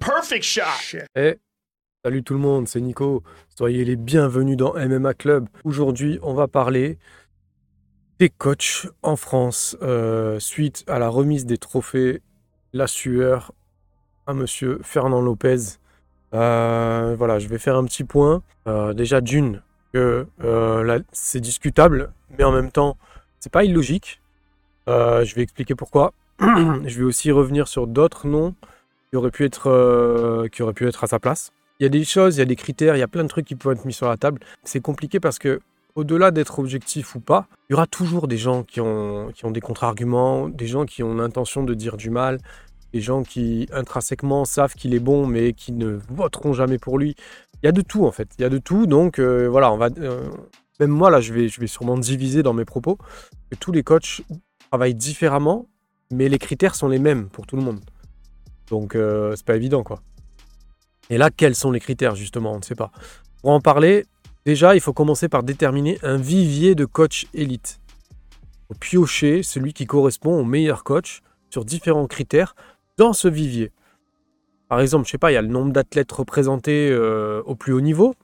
Perfect shot. Eh, salut tout le monde, c'est Nico. Soyez les bienvenus dans MMA Club. Aujourd'hui, on va parler des coachs en France euh, suite à la remise des trophées La Sueur à monsieur Fernand Lopez. Euh, voilà, je vais faire un petit point. Euh, déjà, d'une, que c'est discutable, mais en même temps, c'est pas illogique. Je vais expliquer pourquoi. je vais aussi revenir sur d'autres noms qui auraient pu être, qui auraient pu être à sa place. Il y a des choses, il y a des critères, il y a plein de trucs qui peuvent être mis sur la table. C'est compliqué parce que, au-delà d'être objectif ou pas, il y aura toujours des gens qui ont, des contre-arguments, des gens qui ont l'intention de dire du mal, des gens qui intrinsèquement savent qu'il est bon mais qui ne voteront jamais pour lui. Il y a de tout en fait, il y a de tout. Donc euh, voilà, euh, même moi là, je vais, je vais sûrement diviser dans mes propos. Tous les coachs travaillent différemment, mais les critères sont les mêmes pour tout le monde. Donc euh, c'est pas évident quoi. Et là, quels sont les critères justement? On ne sait pas. Pour en parler, déjà, il faut commencer par déterminer un vivier de coach élite. Faut piocher celui qui correspond au meilleur coach sur différents critères dans ce vivier. Par exemple, je sais pas, il y a le nombre d'athlètes représentés euh, au plus haut niveau.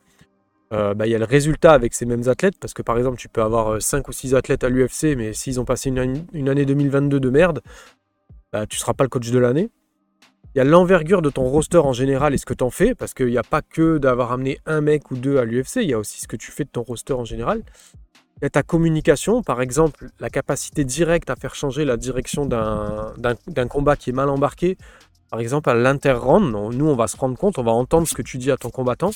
Euh, bah, il y a le résultat avec ces mêmes athlètes, parce que par exemple, tu peux avoir 5 ou 6 athlètes à l'UFC, mais s'ils ont passé une, année- une année 2022 de merde, bah, tu ne seras pas le coach de l'année. Il y a l'envergure de ton roster en général et ce que tu en fais, parce qu'il n'y a pas que d'avoir amené un mec ou deux à l'UFC, il y a aussi ce que tu fais de ton roster en général. Il y a ta communication, par exemple, la capacité directe à faire changer la direction d'un combat qui est mal embarqué. Par exemple, à l'inter-round, nous, on va se rendre compte, on va entendre ce que tu dis à ton combattant.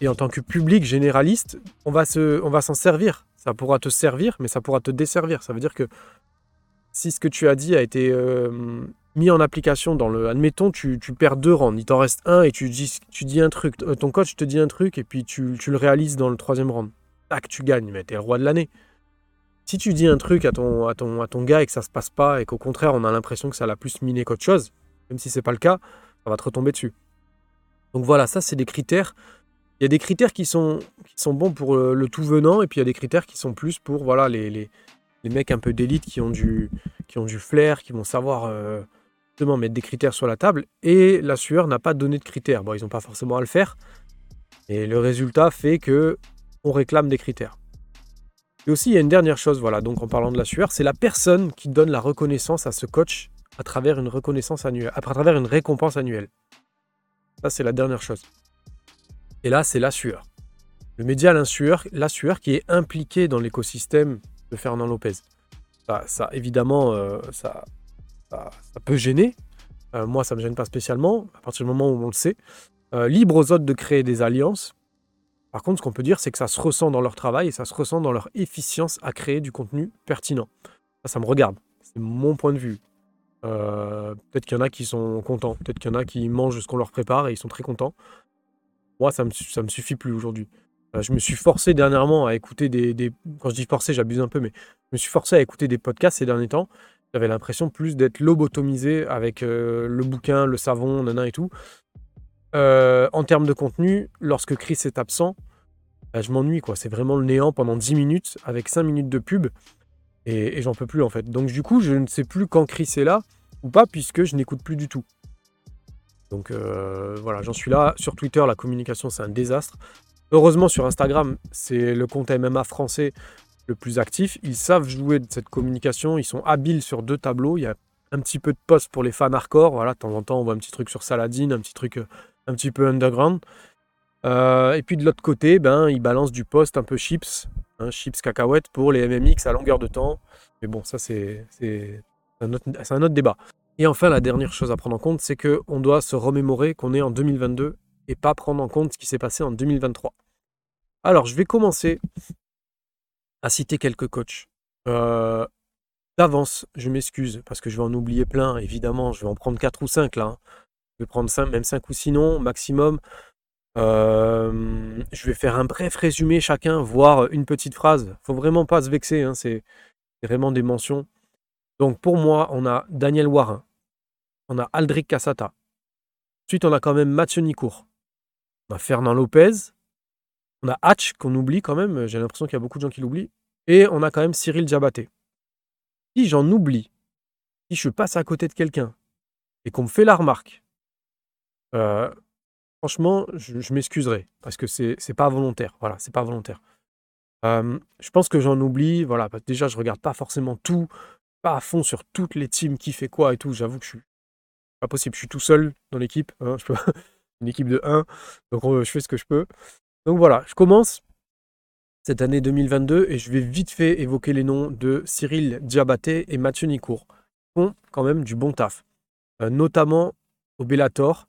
Et en tant que public généraliste, on va se- on va s'en servir. Ça pourra te servir, mais ça pourra te desservir. Ça veut dire que si ce que tu as dit a été euh, mis en application dans le. Admettons, tu, tu perds deux rounds, il t'en reste un et tu dis, tu dis un truc. euh, Ton coach te dit un truc et puis tu, tu le réalises dans le troisième round. Tac, tu gagnes, mais t'es le roi de l'année. Si tu dis un truc à ton, à, ton, à ton gars et que ça se passe pas et qu'au contraire on a l'impression que ça l'a plus miné qu'autre chose, même si c'est pas le cas, ça va te retomber dessus. Donc voilà, ça c'est des critères. Il y a des critères qui sont, qui sont bons pour le tout venant et puis il y a des critères qui sont plus pour voilà, les, les, les mecs un peu d'élite qui ont du, qui ont du flair, qui vont savoir euh, mettre des critères sur la table. Et la sueur n'a pas donné de critères. Bon, ils n'ont pas forcément à le faire. Et le résultat fait que on réclame des critères. Et aussi, il y a une dernière chose, voilà, donc en parlant de la sueur, c'est la personne qui donne la reconnaissance à ce coach à travers une reconnaissance annuelle, à travers une récompense annuelle. Ça, c'est la dernière chose. Et là, c'est la sueur. Le média la sueur, la sueur qui est impliqué dans l'écosystème de Fernand Lopez. Ça, ça évidemment, euh, ça, ça, peut gêner. Euh, moi, ça ne me gêne pas spécialement, à partir du moment où on le sait. Euh, libre aux autres de créer des alliances. Par contre, ce qu'on peut dire, c'est que ça se ressent dans leur travail et ça se ressent dans leur efficience à créer du contenu pertinent. Ça, ça me regarde. C'est mon point de vue. Euh, peut-être qu'il y en a qui sont contents. Peut-être qu'il y en a qui mangent ce qu'on leur prépare et ils sont très contents. Moi, ça me, ça me suffit plus aujourd'hui. Je me suis forcé dernièrement à écouter des- Quand je dis forcé, j'abuse un peu, mais je me suis forcé à écouter des podcasts ces derniers temps. J'avais l'impression plus d'être lobotomisé avec euh, le bouquin, le savon, nana et tout. Euh, en termes de contenu, lorsque Chris est absent, bah, je m'ennuie, quoi. C'est vraiment le néant pendant 10 minutes avec 5 minutes de pub et, et j'en peux plus en fait. Donc du coup, je ne sais plus quand Chris est là ou pas puisque je n'écoute plus du tout. Donc euh, voilà, j'en suis là. Sur Twitter, la communication, c'est un désastre. Heureusement, sur Instagram, c'est le compte MMA français le plus actif. Ils savent jouer de cette communication. Ils sont habiles sur deux tableaux. Il y a un petit peu de post pour les fans hardcore. Voilà, de temps en temps, on voit un petit truc sur Saladin, un petit truc euh, un petit peu underground. Euh, et puis de l'autre côté, ben, ils balancent du post un peu chips, hein, chips cacahuètes pour les MMX à longueur de temps. Mais bon, ça, c'est un, autre- un autre débat. Et enfin, la dernière chose à prendre en compte, c'est qu'on doit se remémorer qu'on est en 2022 et pas prendre en compte ce qui s'est passé en 2023. Alors, je vais commencer à citer quelques coachs. Euh, D'avance, je m'excuse parce que je vais en oublier plein, évidemment. Je vais en prendre 4 ou 5 là. hein. Je vais prendre 5, même 5 ou 6 noms maximum. Euh, je vais faire un bref résumé chacun, voire une petite phrase. Faut vraiment pas se vexer, hein, c'est c'est vraiment des mentions. Donc pour moi, on a Daniel Warin, on a Aldric Cassata. Ensuite, on a quand même Mathieu Nicourt. On a Fernand Lopez. On a Hatch qu'on oublie quand même. J'ai l'impression qu'il y a beaucoup de gens qui l'oublient. Et on a quand même Cyril Diabaté. Si j'en oublie, si je passe à côté de quelqu'un et qu'on me fait la remarque, euh, franchement, je, m'excuserai parce que c'est pas volontaire. Voilà, c'est pas volontaire. Euh, je pense que j'en oublie. Voilà, déjà, je regarde pas forcément tout, pas à fond sur toutes les teams qui fait quoi et tout. J'avoue que je suis pas possible. Je suis tout seul dans l'équipe. hein, une équipe de 1, donc euh, je fais ce que je peux. Donc voilà, je commence cette année 2022 et je vais vite fait évoquer les noms de Cyril Diabaté et Mathieu Nicourt. Ils font quand même du bon taf, Euh, notamment au Bellator.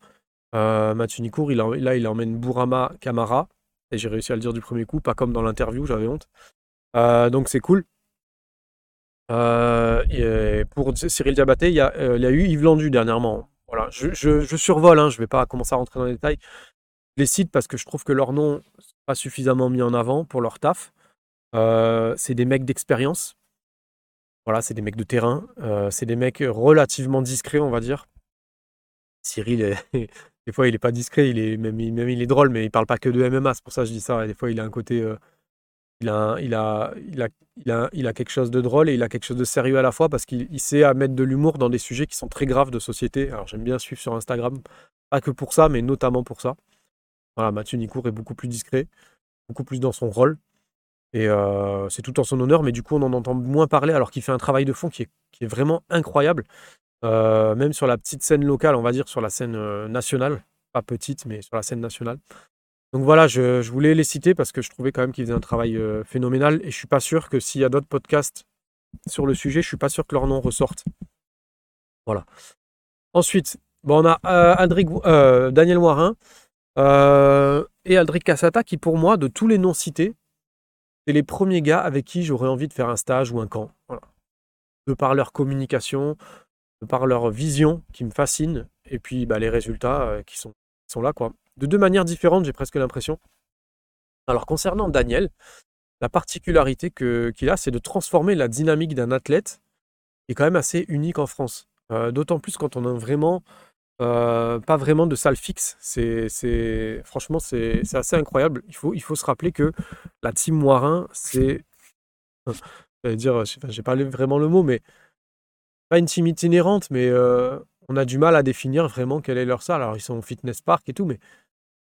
Euh, Mathieu Nicourt, il là, il emmène Bourama Kamara. Et j'ai réussi à le dire du premier coup, pas comme dans l'interview, j'avais honte. Euh, donc c'est cool. Pour Cyril Diabaté, il y a, eu Yves Landu dernièrement. Voilà, je survole, hein, je ne vais pas commencer à rentrer dans les détails. Les cite parce que je trouve que leur nom n'est pas suffisamment mis en avant pour leur taf. Euh, c'est des mecs d'expérience. Voilà, c'est des mecs de terrain. Euh, c'est des mecs relativement discrets, on va dire. Cyril, des fois, il est pas discret, il est même, il- est drôle, mais il parle pas que de MMA. C'est pour ça que je dis ça. Des fois, il a un côté, euh, il a, il il a, quelque chose de drôle et il a quelque chose de sérieux à la fois parce qu'il il sait à mettre de l'humour dans des sujets qui sont très graves de société. Alors, j'aime bien suivre sur Instagram, pas que pour ça, mais notamment pour ça. Voilà, Mathieu Nicourt est beaucoup plus discret, beaucoup plus dans son rôle. Et euh, c'est tout en son honneur, mais du coup, on en entend moins parler alors qu'il fait un travail de fond qui est, vraiment incroyable. Euh, même sur la petite scène locale, on va dire, sur la scène euh, nationale. Pas petite, mais sur la scène nationale. Donc voilà, je, voulais les citer parce que je trouvais quand même qu'ils faisaient un travail phénoménal. Et je suis pas sûr que s'il y a d'autres podcasts sur le sujet, je suis pas sûr que leur nom ressorte. Voilà. Ensuite, bon, on a Daniel Warin euh, et Aldric Cassata qui, pour moi, de tous les noms cités, c'est les premiers gars avec qui j'aurais envie de faire un stage ou un camp. De par leur communication, de par leur vision qui me fascine, et puis bah, les résultats euh, qui, sont, là. quoi. De deux manières différentes, j'ai presque l'impression. Alors concernant Daniel, la particularité qu'il a, c'est de transformer la dynamique d'un athlète qui est quand même assez unique en France. Euh, D'autant plus quand on a vraiment euh, pas vraiment de salle fixe. C'est, franchement, c'est, assez incroyable. Il faut, il se rappeler que la team Moirin, c'est, j'allais dire, je sais pas, j'ai pas vraiment le mot, mais pas une team itinérante, mais euh, on a du mal à définir vraiment quelle est leur salle. Alors ils sont au fitness park et tout, mais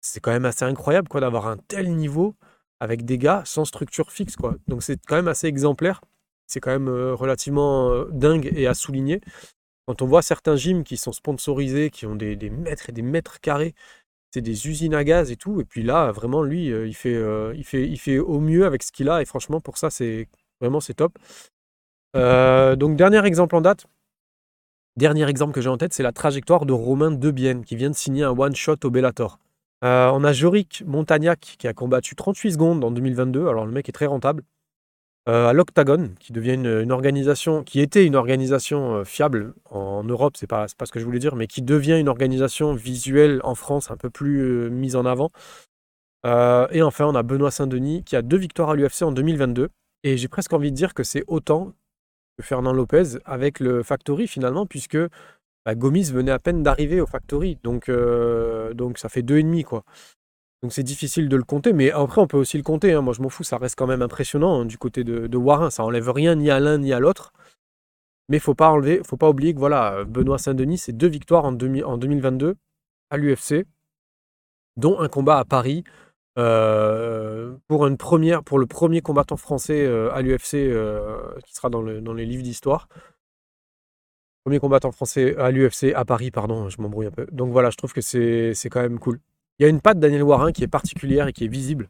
c'est quand même assez incroyable quoi d'avoir un tel niveau avec des gars sans structure fixe quoi. Donc c'est quand même assez exemplaire. C'est quand même euh, relativement dingue et à souligner. Quand on voit certains gyms qui sont sponsorisés, qui ont des, mètres et des mètres carrés, c'est des usines à gaz et tout. Et puis là, vraiment, lui, euh, il fait, euh, il fait, au mieux avec ce qu'il a. Et franchement, pour ça, c'est vraiment c'est top. Euh, donc dernier exemple en date. Dernier exemple que j'ai en tête, c'est la trajectoire de Romain Debienne qui vient de signer un one shot au Bellator. On a Jorick Montagnac qui a combattu 38 secondes en 2022. Alors le mec est très rentable. Euh, à l'Octagon, qui devient une, organisation, qui était une organisation euh, fiable en Europe, c'est pas, pas ce que je voulais dire, mais qui devient une organisation visuelle en France un peu plus euh, mise en avant. Et enfin, on a Benoît Saint-Denis qui a deux victoires à l'UFC en 2022. Et j'ai presque envie de dire que c'est autant que Fernand Lopez avec le Factory finalement, puisque bah, Gomis venait à peine d'arriver au Factory. Donc, donc ça fait deux et demi, quoi. Donc c'est difficile de le compter, mais après on peut aussi le compter. hein. Moi je m'en fous, ça reste quand même impressionnant hein, du côté de, Warin. Ça enlève rien ni à l'un ni à l'autre. Mais faut pas enlever, faut pas oublier que voilà, Benoît Saint-Denis, c'est deux victoires en, demi- en 2022 à l'UFC, dont un combat à Paris euh, pour le premier combattant français euh, à l'UFC euh, qui sera dans, dans les livres d'histoire. Premier combattant français à l'UFC à Paris, pardon, je m'embrouille un peu. Donc voilà, je trouve que c'est quand même cool. Il y a une patte Daniel Warin qui est particulière et qui est visible.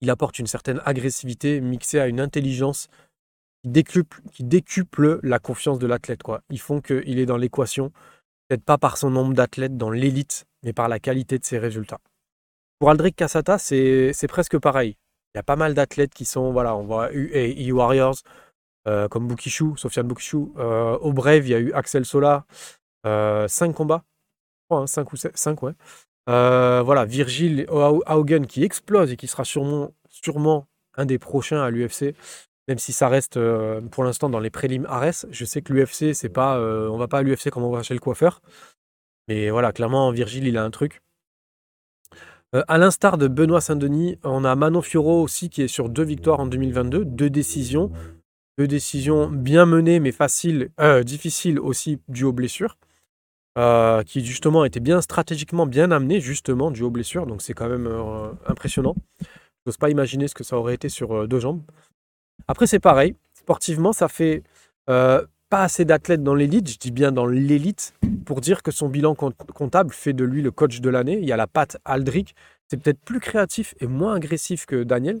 Il apporte une certaine agressivité mixée à une intelligence qui décuple, la confiance de l'athlète. Ils font qu'il est dans l'équation, peut-être pas par son nombre d'athlètes dans l'élite, mais par la qualité de ses résultats. Pour Aldric Cassata, c'est presque pareil. Il y a pas mal d'athlètes qui sont, voilà, on voit E Warriors, euh, comme Boukishou, Sofiane Boukishou. Euh, au Brave, il y a eu Axel Sola, euh, cinq combats, je crois, hein, cinq ou sept, cinq, ouais. Euh, voilà, Virgil Hau- Haugen qui explose et qui sera sûrement, sûrement un des prochains à l'UFC, même si ça reste euh, pour l'instant dans les prélims Ares. Je sais que l'UFC, c'est pas, euh, on va pas à l'UFC comme on va chez le coiffeur. Mais voilà, clairement, Virgile, il a un truc. À l'instar de Benoît Saint-Denis, on a Manon Fiorot aussi qui est sur deux victoires en 2022, deux décisions. Deux décisions bien menées, mais faciles, difficiles aussi, dues aux blessures. Euh, qui justement étaient bien stratégiquement bien amenées, justement, dues aux blessures. Donc c'est quand même euh, impressionnant. Je pas imaginer ce que ça aurait été sur euh, deux jambes. Après, c'est pareil. Sportivement, ça fait pas assez d'athlètes dans l'élite, je dis bien dans l'élite, pour dire que son bilan comptable fait de lui le coach de l'année. Il y a la patte Aldric. C'est peut-être plus créatif et moins agressif que Daniel.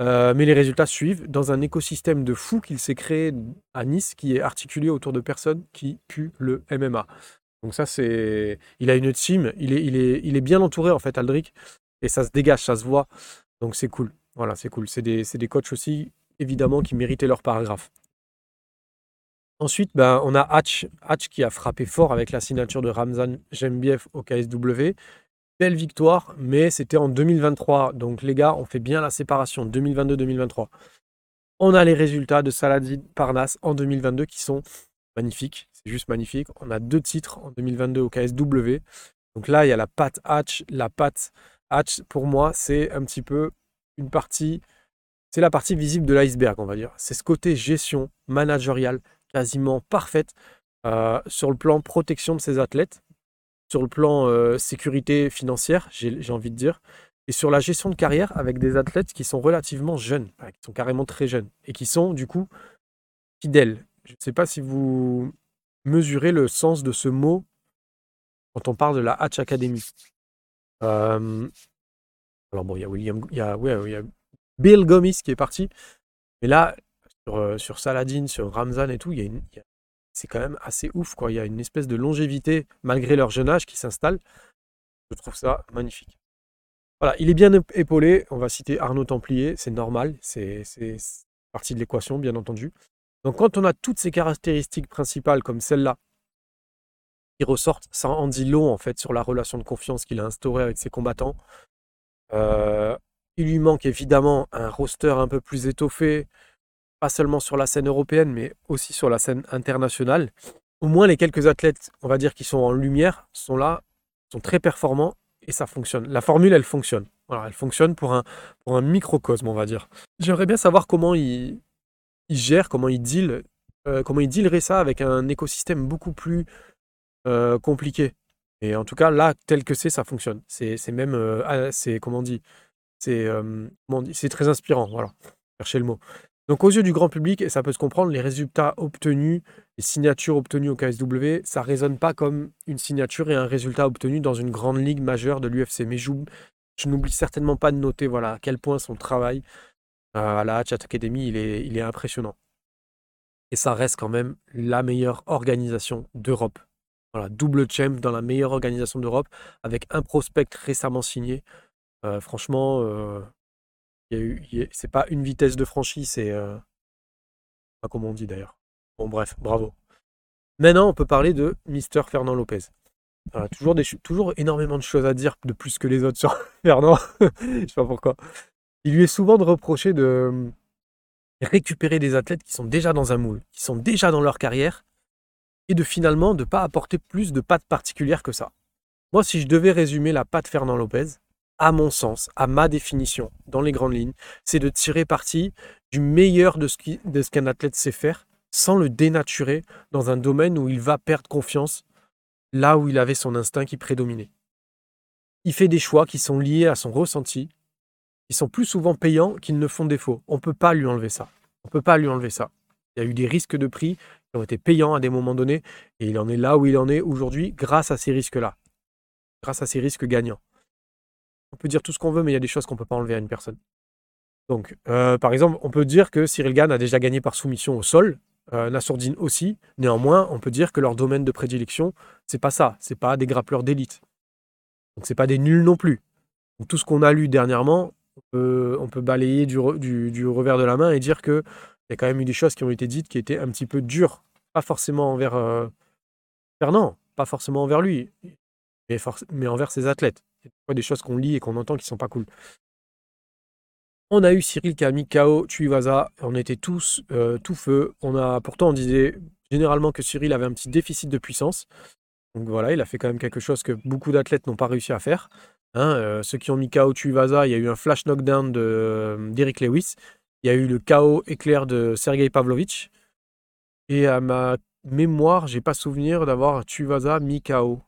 Mais les résultats suivent dans un écosystème de fou qu'il s'est créé à Nice qui est articulé autour de personnes qui puent le MMA. Donc ça, c'est... Il a une team, il est, il est, il est bien entouré en fait, Aldric, et ça se dégage, ça se voit. Donc c'est cool. Voilà, c'est cool. C'est des, des coachs aussi, évidemment, qui méritaient leur paragraphe. Ensuite, ben, on a Hatch, Hatch qui a frappé fort avec la signature de Ramzan Jembiev au KSW. Belle victoire, mais c'était en 2023. Donc les gars, on fait bien la séparation 2022-2023. On a les résultats de Saladin Parnasse en 2022 qui sont magnifiques. C'est juste magnifique. On a deux titres en 2022 au KSW. Donc là, il y a la patte Hatch. La patte Hatch, pour moi, c'est un petit peu une partie, c'est la partie visible de l'iceberg, on va dire. C'est ce côté gestion managériale quasiment parfaite euh, sur le plan protection de ses athlètes, sur le plan euh, sécurité financière, j'ai envie de dire, et sur la gestion de carrière avec des athlètes qui sont relativement jeunes, qui sont carrément très jeunes, et qui sont du coup fidèles. Je ne sais pas si vous mesurez le sens de ce mot quand on parle de la Hatch Academy. Euh, alors bon, il y a William, il y a, Bill Gomis qui est parti, mais là, sur, euh, Saladin, sur Ramzan et tout, c'est quand même assez ouf, quoi. Il y a une espèce de longévité malgré leur jeune âge qui s'installe. Je trouve ça magnifique. Voilà, il est bien ép- épaulé. On va citer Arnaud Templier, c'est normal, c'est- c'est partie de l'équation, bien entendu. Donc quand on a toutes ces caractéristiques principales comme celle-là qui ressortent, ça en dit long en fait sur la relation de confiance qu'il a instaurée avec ses combattants. Euh, il lui manque évidemment un roster un peu plus étoffé, pas seulement sur la scène européenne, mais aussi sur la scène internationale. Au moins les quelques athlètes, on va dire, qui sont en lumière, sont là, sont très performants et ça fonctionne. La formule, elle fonctionne. Voilà, elle fonctionne pour un, pour un microcosme, on va dire. J'aimerais bien savoir comment il, il gère, comment il deal, euh, dealerait ça avec un écosystème beaucoup plus euh, compliqué. Et en tout cas, là, tel que c'est, ça fonctionne. C'est même, euh, c'est comment on dit, c'est très inspirant. Voilà, cherchez le mot. Donc aux yeux du grand public, et ça peut se comprendre, les résultats obtenus, les signatures obtenues au KSW, ça résonne pas comme une signature et un résultat obtenu dans une grande ligue majeure de l'UFC. Mais j'oub- je n'oublie certainement pas de noter voilà, à quel point son travail à la Hatchet Academy, il est, il est impressionnant. Et ça reste quand même la meilleure organisation d'Europe. Voilà, double champ dans la meilleure organisation d'Europe, avec un prospect récemment signé. Euh, franchement, euh, c'est pas une vitesse de franchise, c'est euh, pas comment on dit d'ailleurs. Bon, bref, bravo. Maintenant, on peut parler de Mister Fernand Lopez. Toujours, des, toujours énormément de choses à dire de plus que les autres sur Fernand. Je sais pas pourquoi. Il lui est souvent de reprocher de euh, récupérer des athlètes qui sont déjà dans un moule, qui sont déjà dans leur carrière, et de finalement ne pas apporter plus de pattes particulières que ça. Moi, si je devais résumer la patte Fernand Lopez, à mon sens, à ma définition, dans les grandes lignes, c'est de tirer parti du meilleur de de ce qu'un athlète sait faire, sans le dénaturer dans un domaine où il va perdre confiance, là où il avait son instinct qui prédominait. Il fait des choix qui sont liés à son ressenti, qui sont plus souvent payants qu'ils ne font défaut. On ne peut pas lui enlever ça. On peut pas lui enlever ça. Il y a eu des risques de prix qui ont été payants à des moments donnés, et il en est là où il en est aujourd'hui grâce à ces risques-là, grâce à ces risques gagnants. On peut dire tout ce qu'on veut, mais il y a des choses qu'on ne peut pas enlever à une personne. Donc, euh, par exemple, on peut dire que Cyril Gann a déjà gagné par soumission au sol, euh, Nassourdine aussi. Néanmoins, on peut dire que leur domaine de prédilection, c'est pas ça. C'est pas des grappleurs d'élite. Donc, c'est pas des nuls non plus. Tout ce qu'on a lu dernièrement, on peut, balayer du, re- du- du revers de la main et dire que il y a quand même eu des choses qui ont été dites qui étaient un petit peu dures. Pas forcément envers euh, Fernand, pas forcément envers lui. mais, envers ses athlètes. Il des choses qu'on lit et qu'on entend qui sont pas cool. On a eu Cyril qui a mis KO Tuivasa. On était tous euh, tout feu. On a, pourtant, on disait généralement que Cyril avait un petit déficit de puissance. Donc voilà, il a fait quand même quelque chose que beaucoup d'athlètes n'ont pas réussi à faire. Hein, euh, ceux qui ont mis KO Tuivasa, il y a eu un flash knockdown de, euh, d'Eric Lewis. Il y a eu le KO éclair de Sergei Pavlovich. Et à ma mémoire, j'ai pas souvenir d'avoir Tuivasa mis KO.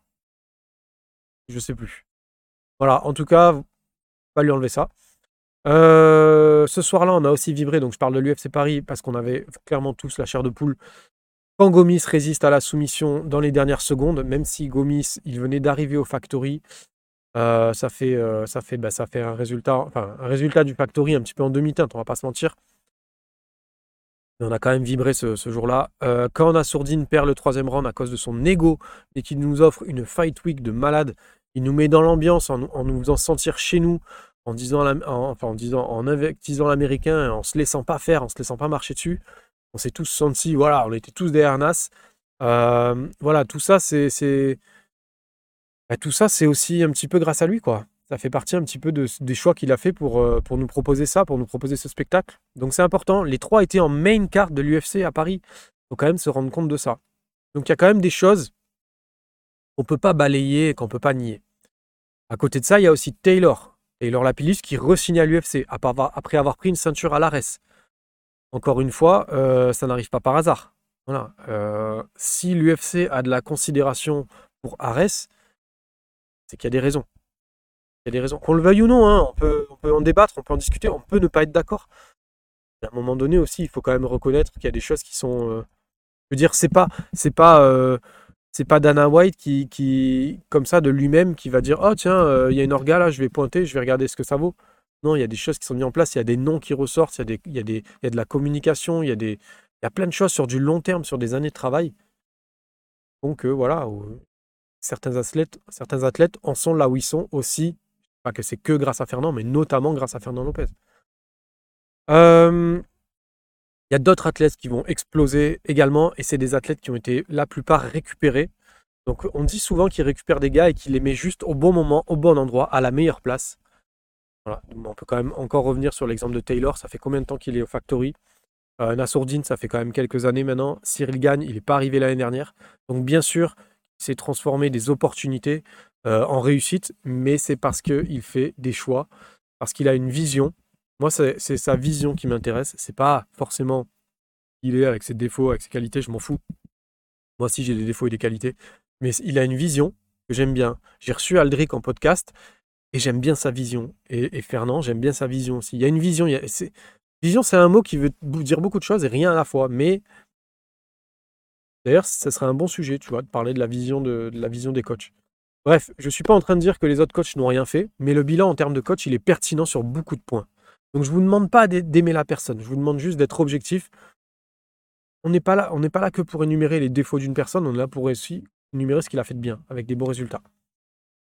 Je sais plus. Voilà, en tout cas, pas lui enlever ça. Euh, ce soir-là, on a aussi vibré, donc je parle de l'UFC Paris parce qu'on avait clairement tous la chair de poule. Quand Gomis résiste à la soumission dans les dernières secondes, même si Gomis, il venait d'arriver au Factory, euh, ça fait, euh, ça fait, bah, ça fait un résultat, enfin, un résultat du Factory un petit peu en demi-teinte, on va pas se mentir. Mais on a quand même vibré ce, jour-là. Euh, quand Nassourdine perd le troisième round à cause de son ego et qu'il nous offre une fight week de malade, il nous met dans l'ambiance en, nous- faisant sentir chez nous, en disant, en- enfin, en disant, en l'américain, en se laissant pas faire, en se laissant pas marcher dessus. On s'est tous sentis, voilà, on était tous Nas. Euh, voilà, tout ça, c'est, bah, tout ça, c'est aussi un petit peu grâce à lui, quoi. Ça fait partie un petit peu de- des choix qu'il a fait pour, euh, pour nous proposer ça, pour nous proposer ce spectacle. Donc c'est important. Les trois étaient en main card de l'UFC à Paris. Il faut quand même se rendre compte de ça. Donc il y a quand même des choses qu'on peut pas balayer et qu'on peut pas nier. À côté de ça, il y a aussi Taylor. Taylor Lapillus qui re-signe à l'UFC après avoir, après avoir pris une ceinture à l'ARES. Encore une fois, euh, ça n'arrive pas par hasard. Voilà. Euh, si l'UFC a de la considération pour Ares, c'est qu'il y a des raisons. Il y a des raisons. Qu'on le veuille ou non, hein, on, peut, on peut en débattre, on peut en discuter, on peut ne pas être d'accord. À un moment donné aussi, il faut quand même reconnaître qu'il y a des choses qui sont. euh, je veux dire, c'est pas, c'est pas, euh, c'est pas Dana White qui, qui, comme ça, de lui-même, qui va dire, oh tiens, euh, il y a une orga là, je vais pointer, je vais regarder ce que ça vaut. Non, il y a des choses qui sont mises en place, il y a des noms qui ressortent, il y a, y y a de la communication, il y a y a plein de choses sur du long terme, sur des années de travail. Donc euh, voilà, certains athlètes, certains athlètes en sont là où ils sont aussi. Pas que c'est que grâce à Fernand, mais notamment grâce à Fernand Lopez. Euh, Il y a d'autres athlètes qui vont exploser également, et c'est des athlètes qui ont été la plupart récupérés. Donc on dit souvent qu'ils récupèrent des gars et qu'ils les met juste au bon moment, au bon endroit, à la meilleure place. On peut quand même encore revenir sur l'exemple de Taylor. Ça fait combien de temps qu'il est au Factory? Euh, Nassourdine, ça fait quand même quelques années maintenant. Cyril Gagne, il n'est pas arrivé l'année dernière. Donc bien sûr, il s'est transformé des opportunités euh, en réussite, mais c'est parce qu'il fait des choix, parce qu'il a une vision. Moi, c'est c'est sa vision qui m'intéresse. C'est pas forcément il est avec ses défauts, avec ses qualités, je m'en fous. Moi aussi, j'ai des défauts et des qualités. Mais il a une vision que j'aime bien. J'ai reçu Aldric en podcast et j'aime bien sa vision. Et, Fernand, j'aime bien sa vision aussi. Il y a une vision. y a- c'est- vision, c'est un mot qui veut dire beaucoup de choses et rien à la fois. Mais d'ailleurs, ça serait un bon sujet, tu vois, de parler de la vision, des coachs. Bref, je ne suis pas en train de dire que les autres coachs n'ont rien fait, mais le bilan en termes de coach, il est pertinent sur beaucoup de points. Donc je ne vous demande pas d'ai- d'aimer la personne, je vous demande juste d'être objectif. On n'est pas là, pas là que pour énumérer les défauts d'une personne, on est là pour aussi énumérer ce qu'il a fait de bien, avec des bons résultats.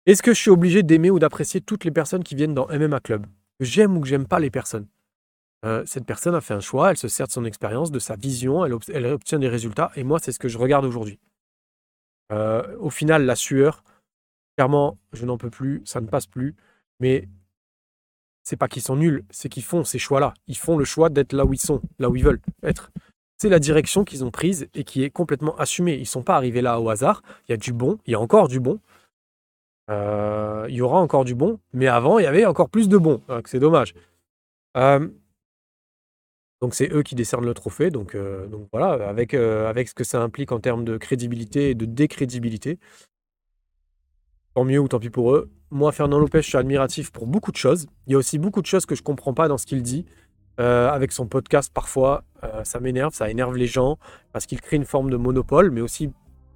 Est-ce que je suis obligé d'aimer ou d'apprécier toutes les personnes qui viennent dans MMA Club? J'aime ou que j'aime pas les personnes Euh, Cette personne a fait un choix, elle se sert de son expérience, de sa vision, elle, ob- elle obtient des résultats, et moi, c'est ce que je regarde aujourd'hui. Euh, au final, la sueur, clairement, je n'en peux plus, ça ne passe plus, mais c'est pas qu'ils sont nuls, c'est qu'ils font ces choix-là. Ils font le choix d'être là où ils sont, là où ils veulent être. C'est la direction qu'ils ont prise et qui est complètement assumée. Ils ne sont pas arrivés là au hasard. Il y a du bon, il y a encore du bon. Euh, il y aura encore du bon, mais avant, il y avait encore plus de bon. Donc, C'est dommage. Donc c'est eux qui décernent le trophée. Donc, euh, donc voilà, avec, euh, avec ce que ça implique en termes de crédibilité et de décrédibilité. Tant mieux ou tant pis pour eux. Moi, Fernand Lopez, je suis admiratif pour beaucoup de choses. Il y a aussi beaucoup de choses que je comprends pas dans ce qu'il dit. Euh, avec son podcast, parfois, ça m'énerve, ça énerve les gens parce qu'il crée une forme de monopole, mais aussi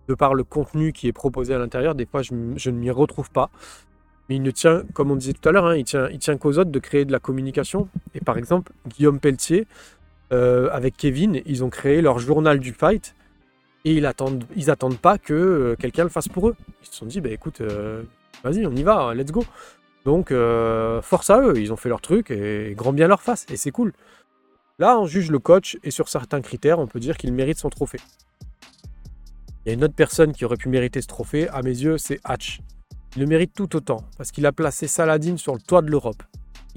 de par le contenu qui est proposé à l'intérieur, des fois je, je ne m'y retrouve pas. Mais il ne tient, comme on disait tout à l'heure, hein, il tient, il tient qu'aux autres de créer de la communication. Et par exemple, Guillaume Pelletier, euh, avec Kevin, ils ont créé leur journal du fight et ils attendent, pas que euh, quelqu'un le fasse pour eux. Ils se sont dit, bah écoute, euh, vas-y, on y va, let's go. Donc, force à eux, ils ont fait leur truc et grand bien leur face, et c'est cool. Là, on juge le coach et sur certains critères, on peut dire qu'il mérite son trophée. Il y a une autre personne qui aurait pu mériter ce trophée, à mes yeux, c'est Hatch. Il le mérite tout autant, parce qu'il a placé Saladin sur le toit de l'Europe.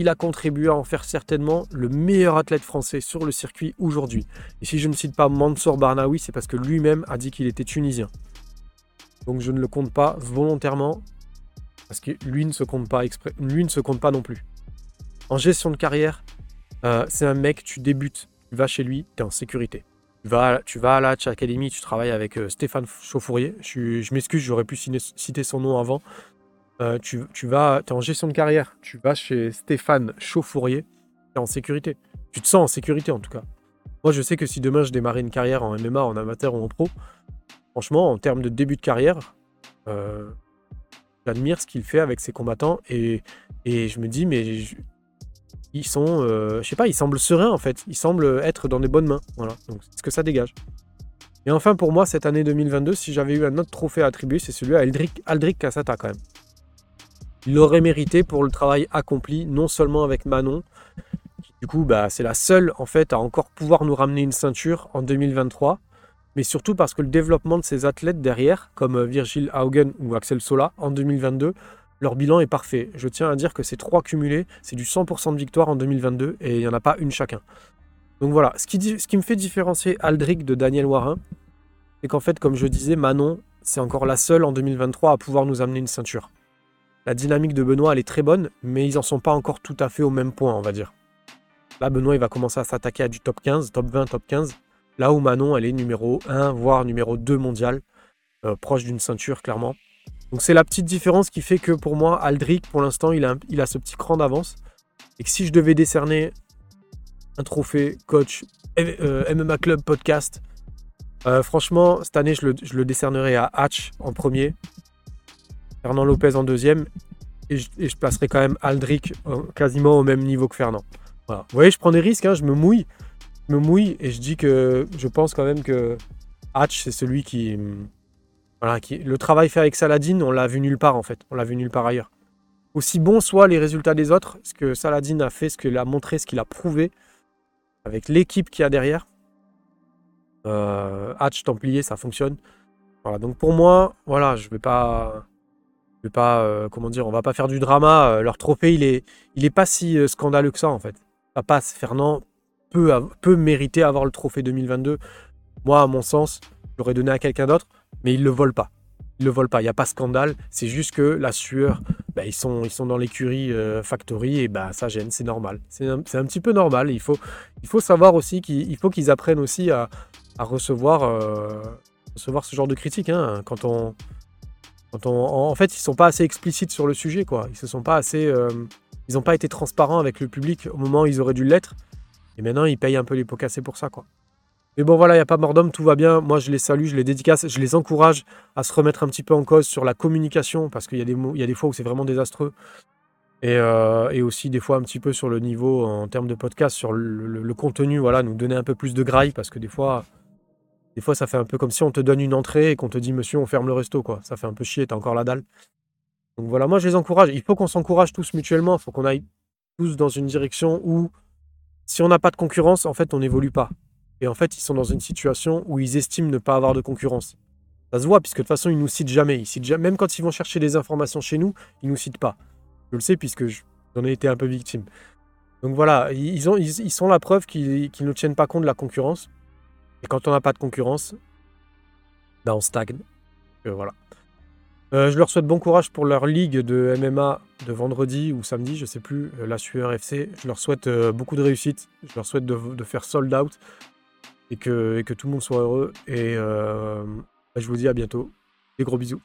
Il a contribué à en faire certainement le meilleur athlète français sur le circuit aujourd'hui. Et si je ne cite pas Mansour Barnaoui, c'est parce que lui-même a dit qu'il était tunisien. Donc je ne le compte pas volontairement, parce que lui ne se compte pas exprès, lui ne se compte pas non plus. En gestion de carrière, euh, c'est un mec, tu débutes, tu vas chez lui, tu es en sécurité. Tu vas, à la Academy, tu travailles avec euh, Stéphane Chauffourier. Je m'excuse, j'aurais pu citer son nom avant. Euh, tu, vas, es en gestion de carrière, tu vas chez Stéphane Chauffourier, tu es en sécurité. Tu te sens en sécurité en tout cas. Moi, je sais que si demain je démarrais une carrière en MMA, en amateur ou en pro, franchement, en termes de début de carrière, euh, j'admire ce qu'il fait avec ses combattants et, et je me dis, mais ils sont, euh, je sais pas, ils semblent sereins en fait. Ils semblent être dans des bonnes mains. Voilà, donc c'est ce que ça dégage. Et enfin, pour moi, cette année 2022, si j'avais eu un autre trophée à attribuer, c'est celui à Aldric, Aldric Cassata quand même. Il l'aurait mérité pour le travail accompli, non seulement avec Manon, qui du coup, bah, c'est la seule en fait à encore pouvoir nous ramener une ceinture en 2023, mais surtout parce que le développement de ces athlètes derrière, comme euh, Virgil Haugen ou Axel Sola en 2022, leur bilan est parfait. Je tiens à dire que ces trois cumulés, c'est du 100% de victoire en 2022 et il n'y en a pas une chacun. Donc voilà, ce qui, me fait différencier Aldric de Daniel Warin, c'est qu'en fait, comme je disais, Manon, c'est encore la seule en 2023 à pouvoir nous amener une ceinture. La dynamique de Benoît, elle est très bonne, mais ils n'en sont pas encore tout à fait au même point, on va dire. Là, Benoît, il va commencer à s'attaquer à du top 15, top 20, top 15. Là où Manon, elle est numéro 1, voire numéro 2 mondial, euh, proche d'une ceinture, clairement. Donc c'est la petite différence qui fait que pour moi, Aldric, pour l'instant, il a, ce petit cran d'avance. Et que si je devais décerner un trophée coach euh, MMA Club podcast, euh, franchement, cette année, je le, je le décernerai à Hatch en premier, Fernand Lopez en deuxième. Et je, placerai quand même Aldric euh, quasiment au même niveau que Fernand. Vous voyez, je prends des risques, hein, je me mouille. Je me mouille et je dis que je pense quand même que Hatch, c'est celui qui. Voilà, qui, le travail fait avec Saladin, on l'a vu nulle part en fait. On l'a vu nulle part ailleurs. Aussi bon soient les résultats des autres, ce que Saladin a fait, ce qu'il a montré, ce qu'il a prouvé, avec l'équipe qu'il y a derrière. Euh, Hatch, Templier, ça fonctionne. Voilà, donc pour moi, voilà, je vais pas pas, euh, comment dire, on va pas faire du drama. Euh, leur trophée, il est, il est pas si euh, scandaleux que ça en fait. Ça passe. Fernand peut, peut mériter avoir le trophée 2022. Moi, à mon sens, j'aurais donné à quelqu'un d'autre, mais il le vole pas. Il le vole pas. Il n'y a pas scandale. C'est juste que la sueur, bah, ils, sont, dans l'écurie Factory et bah, ça gêne. C'est normal. C'est un, petit peu normal. Il faut, savoir aussi qu'il faut qu'ils apprennent aussi à, recevoir, ce genre de critiques. Hein. Quand on en fait, ils sont pas assez explicites sur le sujet, quoi. Ils se sont pas assez, euh, ils n'ont pas été transparents avec le public au moment où ils auraient dû l'être. Et maintenant, ils payent un peu les pots cassés pour ça, quoi. Mais bon, voilà, il n'y a pas mort d'homme, tout va bien. Moi, je les salue, je les dédicace, je les encourage à se remettre un petit peu en cause sur la communication, parce qu'il y, a des y a des fois où c'est vraiment désastreux. Et, euh, et, aussi des fois un petit peu sur le niveau en termes de podcast, sur le, le contenu, voilà, nous donner un peu plus de graille, parce que des fois, des fois, ça fait un peu comme si on te donne une entrée et qu'on te dit, monsieur, on ferme le resto, quoi. Ça fait un peu chier, t'as encore la dalle. Donc voilà, moi, je les encourage. Il faut qu'on s'encourage tous mutuellement. Il faut qu'on aille tous dans une direction où, si on n'a pas de concurrence, en fait, on n'évolue pas. Et en fait, ils sont dans une situation où ils estiment ne pas avoir de concurrence. Ça se voit, puisque de toute façon, ils nous citent jamais. Ils citent. Même quand ils vont chercher des informations chez nous, ils nous citent pas. Je le sais, puisque j'en ai été un peu victime. Donc voilà, ils, ont, ils, sont la preuve qu'ils ne tiennent pas compte de la concurrence. Et quand on n'a pas de concurrence, ben on stagne. Euh, voilà. Euh, je leur souhaite bon courage pour leur ligue de MMA de vendredi ou samedi, je sais plus, euh, la Sueur FC. Je leur souhaite beaucoup de réussite. Je leur souhaite de, faire sold out et que, et que, tout le monde soit heureux. Et ben, je vous dis à bientôt. Des gros bisous.